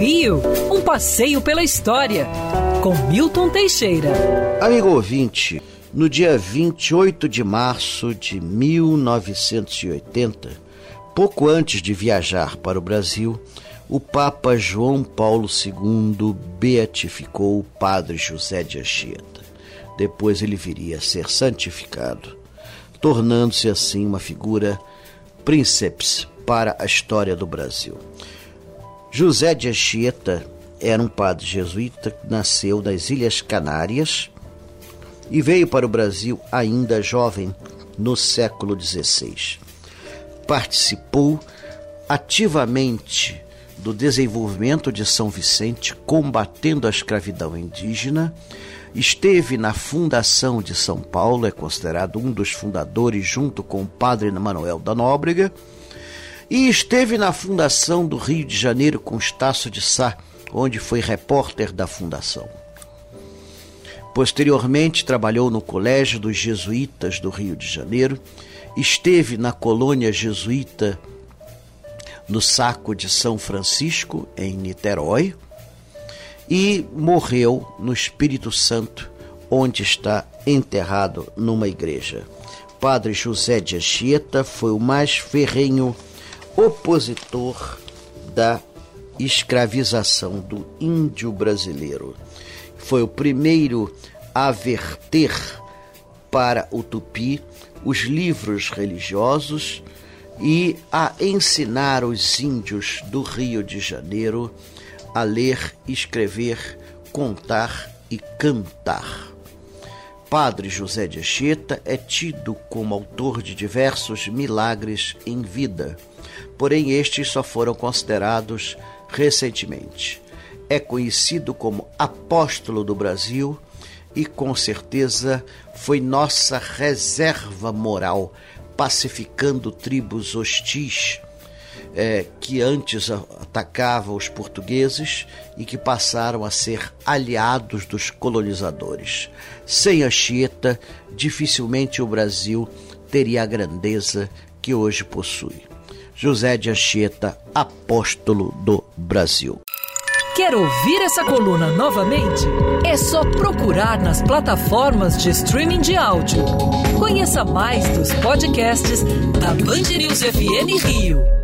Rio, um passeio pela história, com Milton Teixeira. Amigo ouvinte, no dia 28 de março de 1980, pouco antes de viajar para o Brasil, o Papa João Paulo II beatificou o Padre José de Anchieta. Depois ele viria a ser santificado, tornando-se assim uma figura príncipe para a história do Brasil. José de Anchieta era um padre jesuíta que nasceu nas Ilhas Canárias e veio para o Brasil ainda jovem no século XVI. Participou ativamente do desenvolvimento de São Vicente, combatendo a escravidão indígena. Esteve na fundação de São Paulo, é considerado um dos fundadores, junto com o padre Manuel da Nóbrega e esteve na fundação do Rio de Janeiro com Estácio de Sá, onde foi repórter da fundação. Posteriormente, trabalhou no Colégio dos Jesuítas do Rio de Janeiro, esteve na colônia jesuíta no Saco de São Francisco, em Niterói, e morreu no Espírito Santo, onde está enterrado numa igreja. Padre José de Anchieta foi o mais ferrenho opositor da escravização do índio brasileiro. Foi o primeiro a verter para o tupi os livros religiosos e a ensinar os índios do Rio de Janeiro a ler, escrever, contar e cantar. Padre José de Anchieta é tido como autor de diversos milagres em vida, porém estes só foram considerados recentemente. É conhecido como apóstolo do Brasil e com certeza foi nossa reserva moral, pacificando tribos hostis é, que antes atacavam os portugueses e que passaram a ser aliados dos colonizadores. Sem a Chieta, dificilmente o Brasil teria a grandeza que hoje possui. José de Anchieta, apóstolo do Brasil. Quer ouvir essa coluna novamente? É só procurar nas plataformas de streaming de áudio. Conheça mais dos podcasts da Band News FM Rio.